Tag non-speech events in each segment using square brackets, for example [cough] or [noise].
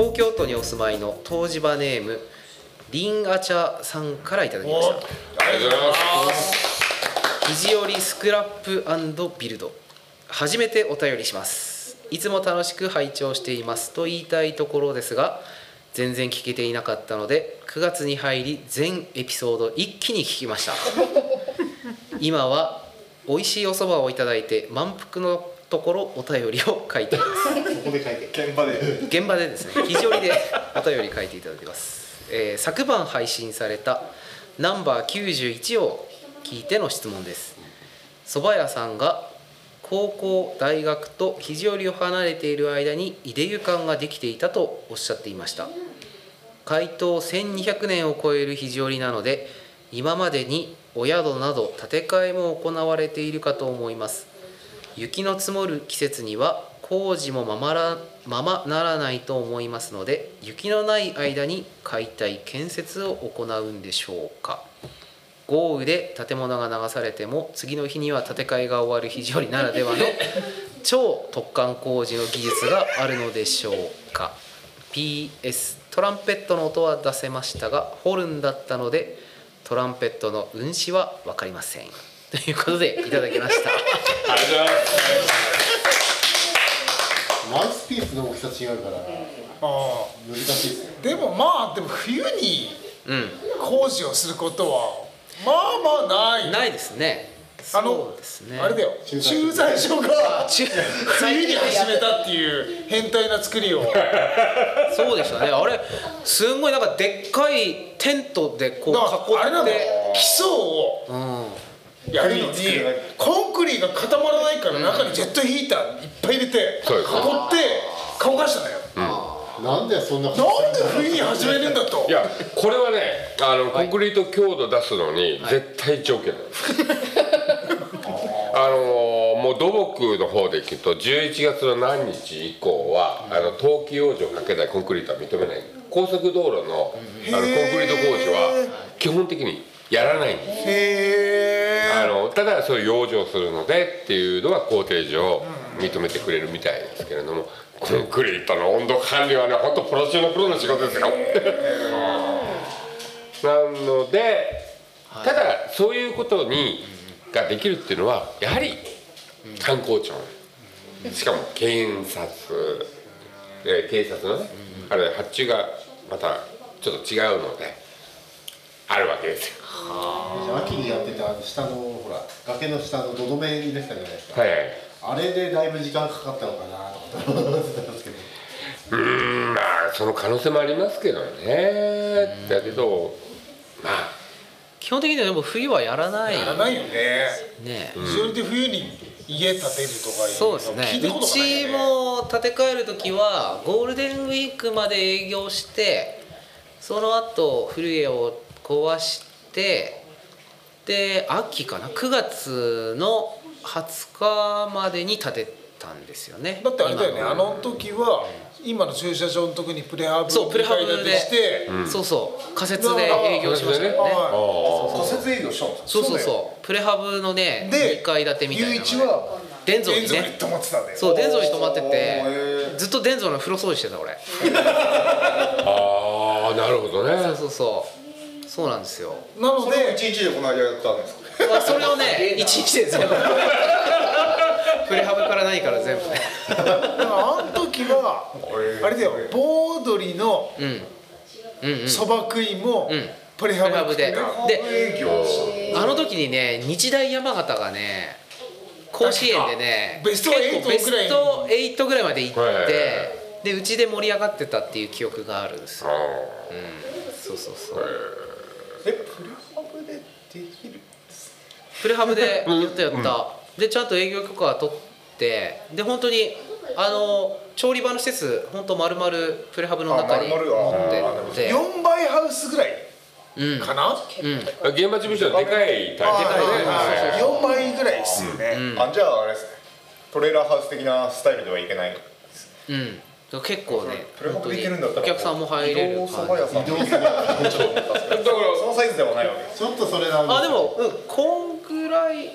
東京都にお住まいの湯治場ネームリンアチャさんからいただきました。ありがとうございます肘折スクラップビルド。初めてお便りします。いつも楽しく拝聴していますと言いたいところですが全然聞けていなかったので9月に入り全エピソード一気に聞きました。今は美味しいお蕎麦をいただいて満腹のところお便りを書いています。ここで書いて現場で。現場でですね肘折でお便り書いていただいてます、えー昨晩配信されたナンバー91を聞いての質問です。蕎麦屋さんが高校大学と肘折を離れている間に井出湯館ができていたとおっしゃっていました。開湯1200年を超える肘折なので今までにお宿など建て替えも行われているかと思います雪の積もる季節には工事もままらままならないと思いますので雪のない間に解体建設を行うんでしょうか。豪雨で建物が流されても次の日には建て替えが終わる肘折ならではの [laughs] 超突貫工事の技術があるのでしょうか。PS トランペットの音は出せましたがホルンだったのでトランペットの運指は分かりませんということでいただきました。ありがとうございます。マウスピースの大きさ違うからあ難しい。ですでもまあでも冬にうん工事をすることはまあまあない。ないですね。あのそうですね。あれだよ。駐駐在在所が中冬に始めたっていう変態な作りを。そうでしたね。あれすんごいなんかでっかいテントでこうだからあれな囲って、ん。だよ基礎を。うん、やるのにコンクリが固まらないから中にジェットヒーターいっぱい入れて囲ってそうです乾かしたのよ。なんでそんななんで冬に始めるんだと。[laughs] い。やこれはねあのコンクリート強度出すのに絶対条件なんです、[laughs] あのもう土木の方でいくと11月の何日以降は、あの冬季養生かけないコンクリートは認めない。高速道路のあのコンクリート工事は基本的にやらないんです。へえあのただそういう養生するのでっていうのは工程上認めてくれるみたいですけれどもコンクリートの温度管理はね本当プロ中のプロの仕事ですよ。[laughs] なのでただそういうことにができるっていうのはやはり観光庁。しかも検察、えー警察のねあれ発注がまたちょっと違うのであるわけですよ。秋にやってたあの下のほら崖の下の土留めに出てたじゃないですか、はいはい。あれでだいぶ時間かかったのかなと思ってたんですけど。うーんまあその可能性もありますけどね。だけどまあ。基本的にはでも冬はやらない。やらないよね。ね。非常にで冬に家建てるとかいうそうですね。うちねも建て替える時はゴールデンウィークまで営業してその後古家を壊してで秋かな？9月の20日までに建てたんですよね。だってあれだよね今あの時は今の駐車場のとこにプレハブそうプレハブ2階建てでしてそうそう。仮設で営業しましたよね。は仮設営業したんですそうそう。そうだそうプレハブのねで2階建てみたいなの雄が一は伝蔵に電蔵にね泊まってたんだよ。そう伝蔵に泊まっててへずっと伝蔵の風呂掃除してた俺。[laughs] ああなるほどそうねそうそうそうなんですよ。なのそれをで一日でこの間やったんですか？まあそれをね [laughs] 一日で全部。プレハブから何から全部。ねだからあの時はあれだよ。盆踊りのうん。うんうん。そば食いもうん。プレハブプレハブで。で営業あの時にね日大山形がね甲子園でねベスト8結構ベスぐらいト8ぐらいまで行ってでうちで盛り上がってたっていう記憶があるんですよ。あそうそうそうえプレハブでできる？プレハブでやったやった、でちゃんと営業許可は取ってで本当にあの調理場の施設本当丸々プレハブの中に持ってて。4倍ハウスぐらいうん。かな？うん。あ現場事務所はでかいタイプ。ですね。はい。4倍ぐらいですよね。あじゃああれですね。トレーラーハウス的なスタイルではいけない。うん結構ねプレハブでいけるんだったらお客さんも入れる感蕎麦屋さん。移動するちょっと思ったん。ですけどそのサイズではないわけちょっとそれなあでもうんこんぐらい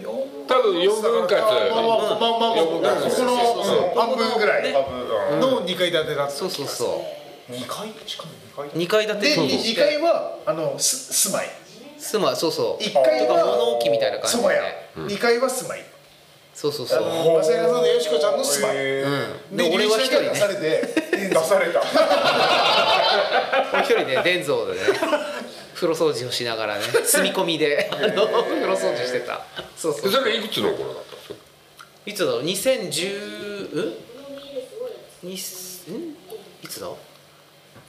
4多分4分割まあまあまあまあまあのうん半分ぐらいの2階建てだった。そうそうそう。二階しかも二階。2階建て。でそう2階はあのす住まい。住まいそうそう。1階とか物は置みたいな感じでそば屋。2階は住まいそうそうそう。あの正屋さんとよしこちゃんの住まいへうん。で俺は一人ね。出されてー [laughs] 出された。俺一人で伝蔵でね風呂掃除をしながらね [laughs] 住み込みであの風呂掃除してた。そうそう。それいくつの頃だったんですか？いつだろう？2010うん？ん？いつだ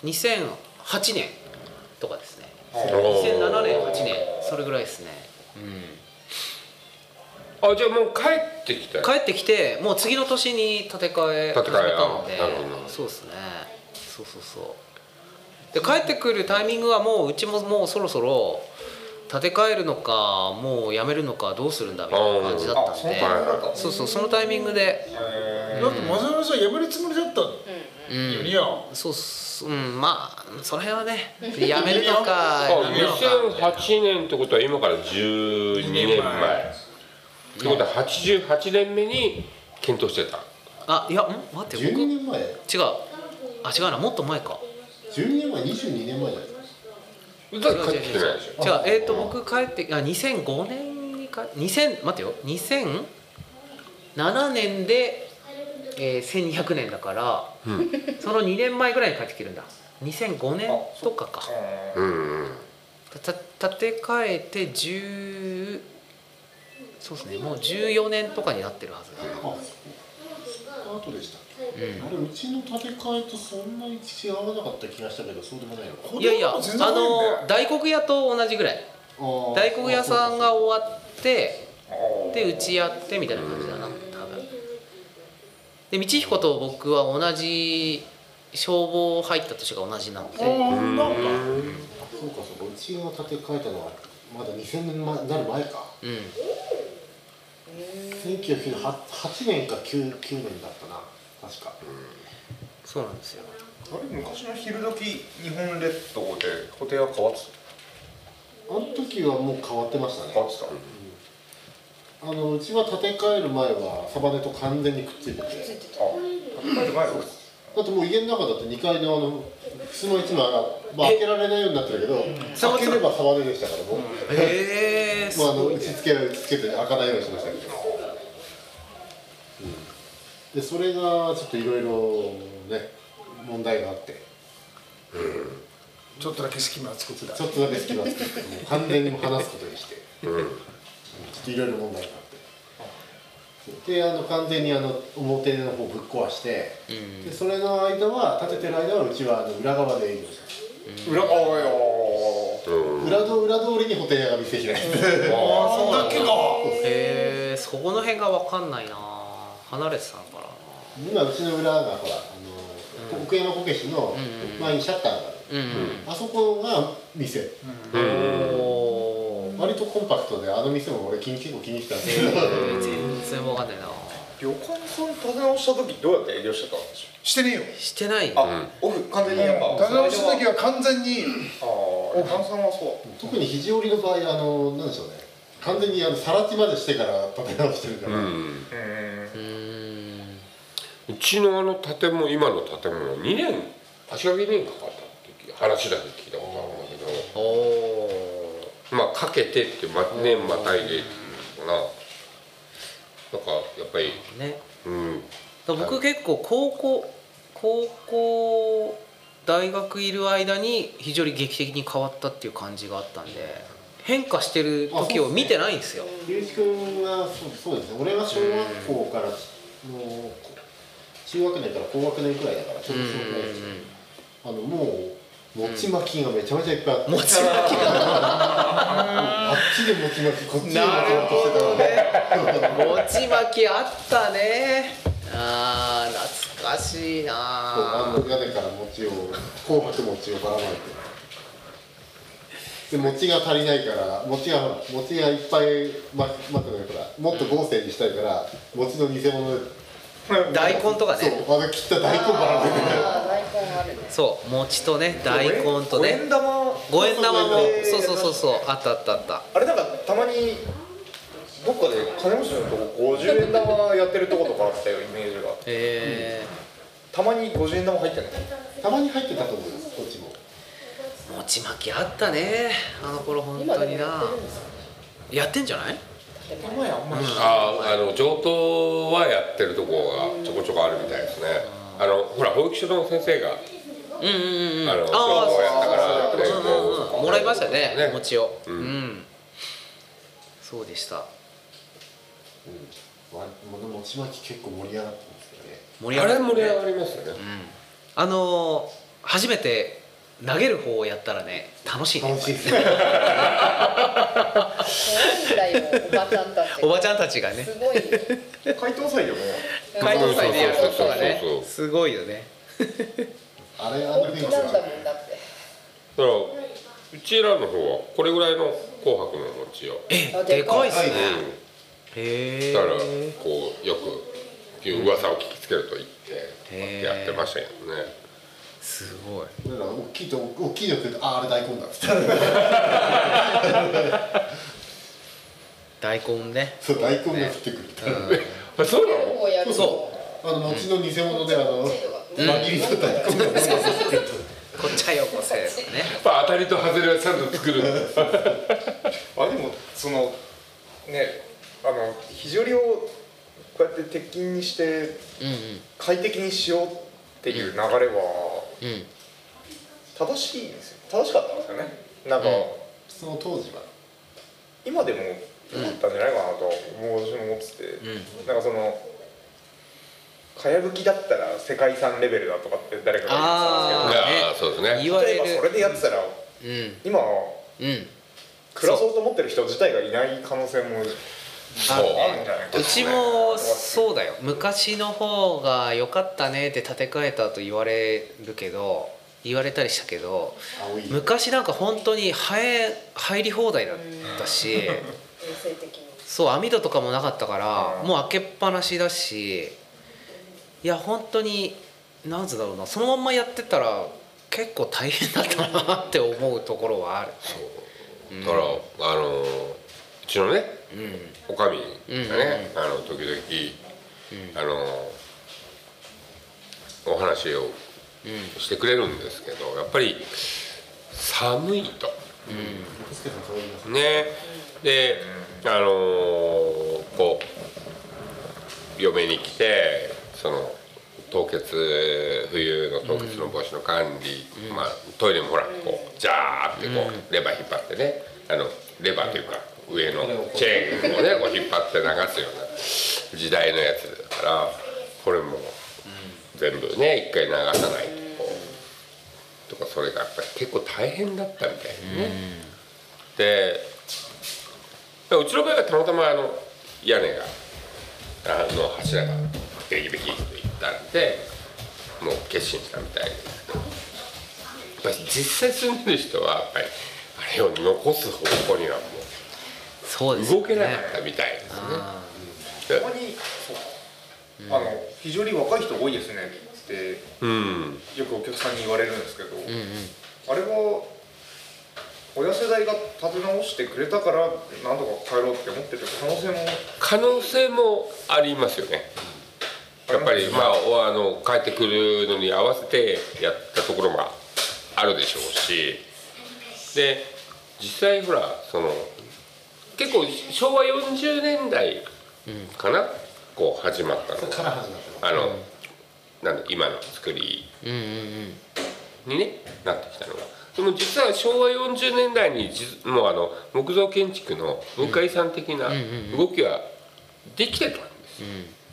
？2008年とかですね。2007年8年それぐらいですねあじゃあもう帰ってき帰ってきてもう次の年に建て替え始め建て替えたのであなるほど。そうですね。そうそうそう。で帰ってくるタイミングはもううちももうそろそろ建て替えるのかもうやめるのかどうするんだみたいな感じだったんで。あそうそうそのタイミングで。だってマサルさん辞めるつもりだったの。うん。いやそうっすう。んまあその辺はねやめるのかあやめるのか。2008年ってことは今から12年前ってことは88年目に検討してた。あいやん？待って僕12違う年前？あ違うな。もっと前か。12年前22年前じゃないだから帰ってきてないでしょ。違う。えっ、と僕帰ってあ2005年にか2000待ってよ。2007年で、えー、1200年だから、その2年前ぐらいに帰ってきてるんだ。2005年とかか。うん。うんた建て替えて10そうですね。もう14年とかになってるはずだ。あ後でしたっけ、あれうちの建て替えとそんなに違わなかった気がしたけどそうでもないのか。いやいやあの大黒屋と同じぐらい。大黒屋さんが終わってでうちやってみたいな感じだな多分。で道彦と僕は同じ消防入った年が同じなので。あーなんか。そうかそうか。うちが建て替えたのはまだ2000年になる前か。うん1998年か 9, 9年だったな。確か、そうなんですよ。あれ昔の昼時日本列島で固定は変わってあの時はもう変わってましたね。た変わってた？あのうちは建て替える前はサバネと完全にくっついてて。あ建て替える前は？だってもう家の中だって2階のあの襖一枚は、まあ、開けられないようになってるけど開ければサバネでしたからもう、へえす。まあ、あの打ち付けは打ち付けて開かないようにしましたけど、うん、でそれがちょっといろいろね問題があって。ちょっとだけ隙間を作ってた。ちょっとだけ隙間作ってもう完全にもう話すことにして、ちょっといろいろ問題があって。であの完全にあの表の方ぶっ壊して、でそれの間は建ててる間はうちはあの裏側で営業して裏側よた裏の裏通りにホテル屋が店開いてて。あそんだけか。へえそこの辺が分かんないな。離れてたのか今うちの裏がほらあの、奥山こけしの前にシャッターがある、なうん。あそこが店、うん。おー。割とコンパクトであの店も俺気に結構気にしてたんですけど、えー全然分かんないな旅館さん立て直した時どうやって営業してたんでししてねえよ。してないょあオフ完全にやっぱ。立て直した時は完全にああ旅館さんはそう。特に肘折の場合あのなんでしょうね。完全にあの更地までしてから建て直してるから、うん。うちのあの建物今の建物2年足掛け2年かかったって話だけ聞いたことあるんだけど。まあかけてって、ま、年またいでっていうのかな。なんかやっぱり。ね。うん。僕結構高校高校大学いる間に非常に劇的に変わったっていう感じがあったんで変化してる時を見てないんですよ。龍一君はそうそうですね。俺が小学校からの中学年から高学年くらいだからちょうどそのくらいですあのもう餅巻きがめちゃめちゃいっぱいあって、餅巻き。があっちで餅巻きこっちで餅巻きして。たからね餅巻きあったねあー懐かしいあなの屋根から餅を紅白餅をばらまいて。で餅が足りないから餅がほら餅がいっぱいま巻くのにほらもっと豪勢にしたいから餅の偽物。で大根とかそうねあの切った大根ばらまいてそう。餅とね大根とね。五円玉。五円玉もそうそうそう。そうそうあったあったあった。あれなんかたまにどっかで金持ちのとこ50円玉やってるとことかあったよイメージが。えたまに50円玉入ってんの？たまに入ってたと思いますこっちも。ー、餅巻きあったねあの頃本当にな。やってんじゃない？前あんまり。ああの上等はやってるとこがちょこちょこあるみたいですねあのほら保育所の先生がうんうんうんうん。あの上あ等やったからってあうんうんうん。もらいましたねね。餅を。うん。うん。そうでした。わもの餅巻き結構盛り上がってますよね。盛り上がる。あれ盛り上がりますよね。あのー初めて投げる方をやったらね楽しいね楽しいです。[laughs] ね。おばちゃんたちがね。すごいよ [laughs] 解答祭でも解答祭でやるそうそう。ことがねそうそうすごいよね。あれあの雰囲気本気なんだからうちらの方はこれぐらいの紅白の餅を。えあでかいっすね。でかへえだからこうよく噂を聞きつけると言ってやってましたけどね。すごい。だから大きいと大きいの食うとああれ大根だっつって。[laughs] 大根ね。そう大根が降ってくるあそうなの？こうやるとそあの餅の偽物であのうん。輪切りの大根が降ってくるこっちはよこせね。まあ当たりと外れはちゃんと作る。[laughs] あでもそのねあの肘折をこうやって鉄筋にしてうんうん。快適にしようっていう流れはうん。正しいんですよ。正しかったんですよね。なんか、うん。その当時は。今でもったんじゃないかなと思う私も思ってて、ん。なんかそのかやぶきだったら世界遺産レベルだとかって誰かが言ってたんですけど。いやーそうですね。言われ例えばそれるでやってたらうん。今うん。暮らそうと思ってる人自体がいない可能性もそう。あるんじゃないかうちもそうだよ。昔の方が良かったねって建て替えたと言われるけど言われたりしたけど昔なんか本当に入り放題だったし [laughs] 衛生的に。そう網戸とかもなかったからうん。もう開けっぱなしだしいや本当になんつうんだろうなそのまんまやってたら結構大変だったなって思うところはある。だからあのーうちのねうん。おかみがね、うんあの時々、あのお話をしてくれるんですけどやっぱり寒いと。う言いますね。であのこう嫁に来てその凍結冬の凍結の防止の管理、まあ、トイレもほらこうジャーってこうレバー引っ張ってね。あのレバーというか上のチェーンをねこう。引っ張って流すような時代のやつだからこれも全部ね一回流さないとこうとかそれがやっぱり結構大変だったみたいでね。でうちの場合はたまたまあの屋根があの柱がベキベキといったんでもう決心したみたいですけど。やっぱり実際住んでる人はやっぱりあれを残す方向にはもそうですよね。う動けなかったみたいですね。あでたまにそうあの非常に若い人多いですねってうん。よくお客さんに言われるんですけど、ーうんうん。あれは親世代が立て直してくれたからなんとか帰ろうって思ってる可能性も。可能性もありますよね。やっぱりまあおあの帰ってくるのに合わせてやったところもあるでしょうし。で実際ほらその結構昭和40年代かな、こう始まったの。から始まってますあの、なんだ今の作りうんうんうん。に、ね、なってきたのがでも実は昭和40年代にじもうあの木造建築の文化遺産的な動きはできてたんです。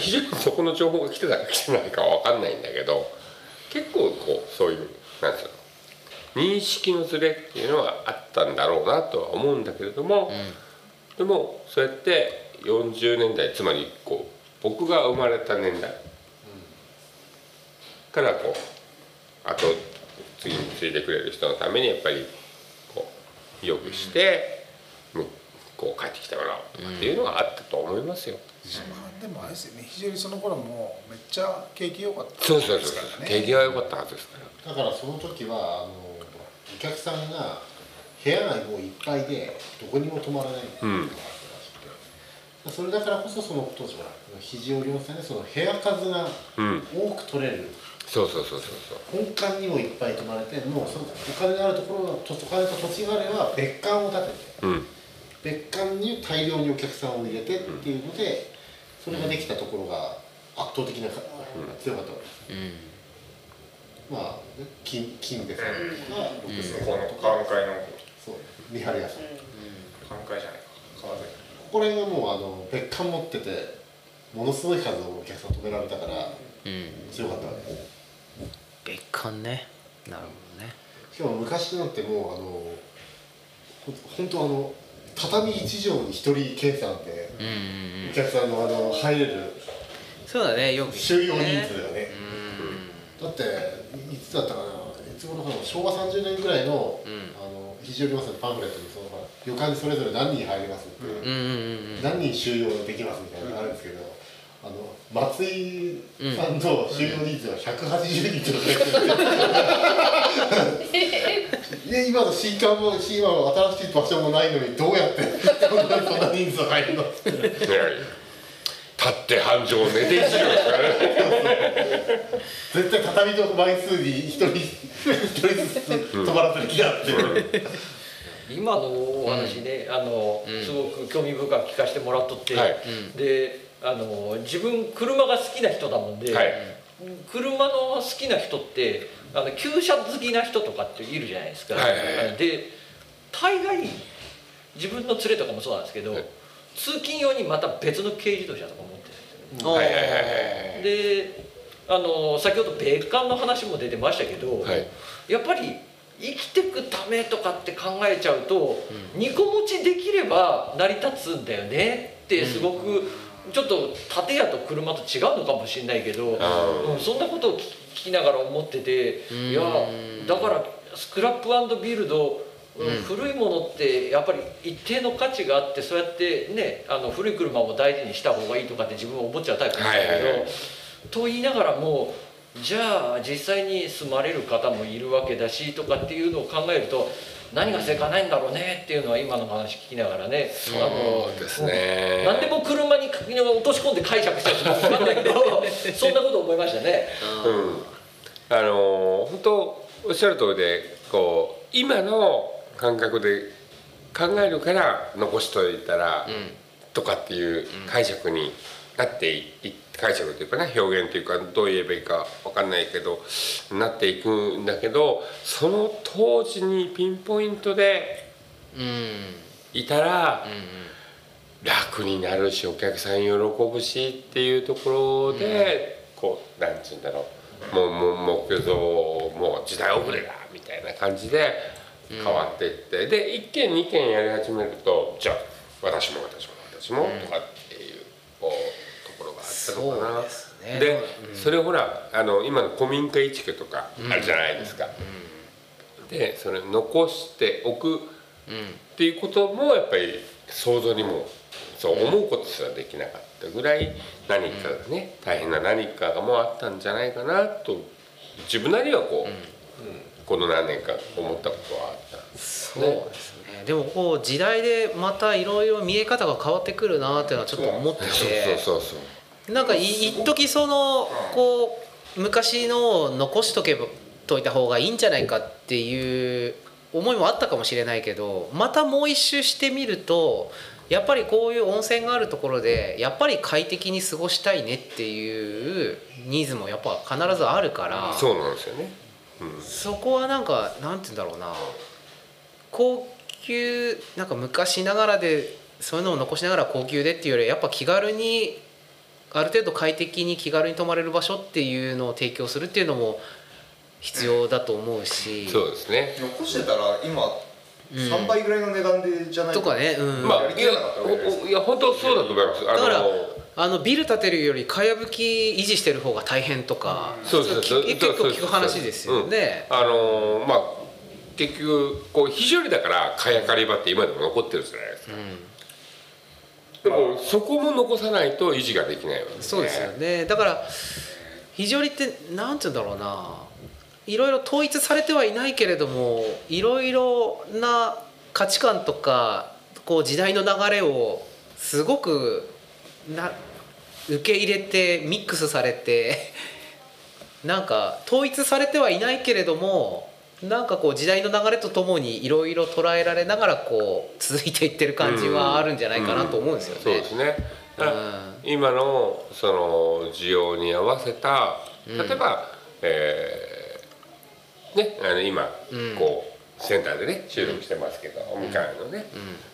非常にそこの情報が来てたか来てないかは分かんないんだけど結構こうそういうなんつうの認識のズレっていうのはあったんだろうなとは思うんだけれども、でもそうやって40年代つまりこう僕が生まれた年代からこうあと次についてくれる人のためにやっぱりこうよくして、むこう帰ってきてもらおうとかっていうのはあったと思いますよ。まあでもあれですよね。非常にその頃もめっちゃ景気良かったそうそうそうですからね手際良かったはずですから。だからその時はあのお客さんが部屋がもういっぱいでどこにも泊まらないみたいなのがあったらしくて、それだからこそその当時は肘折温泉でその部屋数がうん。多く取れる、そうそうそうそうそう本館にもいっぱい泊まれてもうそのお金があるところとお金と土地があれば別館を建ててうん。別館に大量にお客さんを入れてっていうのでそれができたところが圧倒的なか強かったわけです、まあね金金ですが6そ世この寛解の。そう見張り屋さん、寛解じゃないか。川崎。ここら辺がもうあの別館持っててものすごい数のお客さん止められたからうん。強かったわけです別館ね。なるほどね。しかも昔なんてもうあのほ本当あの畳一畳に一人計算でお客さんのあの入れるそうだねよく収容人数がね。うだっていつだったかないつ頃かな昭和30年ぐらいの,、うん。あの非常にますパンフレットにその旅館にそれぞれ何人入りますって、何人収容できますみたいなのがあるんですけど、松井さんの収容人数は180人とかで、で今の新館も今の新しい場所もないのにどうやってそんなそんな人数入るのってい。やいや立って半畳寝てですからね絶対畳の枚数に一人一人ずつ泊まらせる気があって、今のお話ね、あのうん。すごく興味深く聞かせてもらっとって、はい。であの自分車が好きな人だもんで、はい。車の好きな人ってあの旧車好きな人とかっているじゃないですか、はいはいはい。で大概自分の連れとかもそうなんですけど、はい。通勤用にまた別の軽自動車とか持ってるんですよおーはいはいはいはい。であの先ほど別館の話も出てましたけど、はい。やっぱり生きてくためとかって考えちゃうと、二個持ちできれば成り立つんだよねってすごく、ちょっと建屋と車と違うのかもしれないけど、あうんそんなことを聞聞きながら思ってて、うん。いやだからスクラップビルドうんうん。古いものってやっぱり一定の価値があってそうやってねあの古い車を大事にした方がいいとかって自分は思っちゃうタイプなんですけど、はいはいはい。と言いながらもじゃあ実際に住まれる方もいるわけだしとかっていうのを考えると何が正解ないんだろうねっていうのは今の話聞きながらね。そうですね。何でも車に落とし込んで解釈した人も分かんないけど [laughs] そんなこと思いましたね。うん。あの本当おっしゃる通りでこう今の感覚で考えるから残しといたら、とかっていう解釈になって解釈というかね表現というかどう言えばいいか分かんないけどなっていくんだけどその当時にピンポイントでいたらうん楽になるしお客さん喜ぶしっていうところで、こうなんつうんだろうもうもう目標もう時代遅れだみたいな感じで変わっていって、で1件2件やり始めるとじゃあ私も私も私も、とかっていうこうところがあったのかな。ですね。でそれをほらあの今の古民家移築とかあるじゃないですか。でそれ残しておくっていうこともやっぱり想像にもそう思うことすらできなかったぐらい何かがね大変な何かがもうあったんじゃないかなと自分なりはこう、この何年か思ったことはあったそうですね。でもこう時代でまたいろいろ見え方が変わってくるなっていうのはちょっと思ってて。そうそうそうなんかい一時そのこう昔のを残しとけばといた方がいいんじゃないかっていう思いもあったかもしれないけどまたもう一周してみるとやっぱりこういう温泉があるところでやっぱり快適に過ごしたいねっていうニーズもやっぱ必ずあるからそうなんですよね。うんそこはなんかなんて言うんだろうな高級なんか昔ながらでそういうのを残しながら高級でっていうよりやっぱ気軽にある程度快適に気軽に泊まれる場所っていうのを提供するっていうのも必要だと思うし、そうですね。残してたら今うん。3倍ぐらいの値段でじゃないとかね、うんまあやりきれなかったわけですいやいや本当そうだと思います。あだからのあのビル建てるよりかやぶき維持してる方が大変とか、そうそうそうき結構聞く話ですよね。あのーまあ結局こう非常にだから蚊帳刈り場って今でも残ってるじゃないですか、でもそこも残さないと維持ができないわけそうですよね。だから非常にってなんて言うんだろうな。いろいろ統一されてはいないけれどもいろいろな価値観とかこう時代の流れをすごくな受け入れてミックスされてなんか統一されてはいないけれどもなんかこう時代の流れとともにいろいろ捉えられながらこう続いていってる感じはあるんじゃないかなと思うんですよね。そうですね。だからうん。今のその需要に合わせた例えば、えーねあの今、うん。こうセンターでね収録してますけど、みかんのね、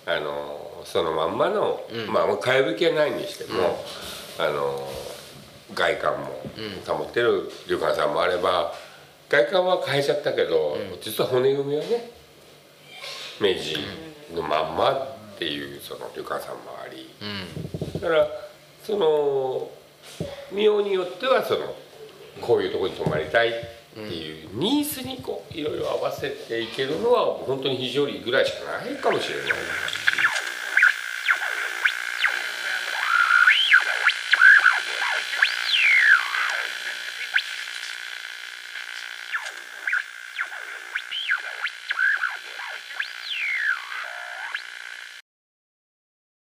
あのそのまんまの、うん。まあもう替え吹きはないにしても、あの外観も保ってる旅館さんもあれば外観は変えちゃったけど、実は骨組みはね明治のまんまっていうその旅館さんもあり。うんだからその妙によってはそのこういうところに泊まりたいっていうニーズにこういろいろ合わせていけるのは本当に非常にぐらいしかないかもしれない。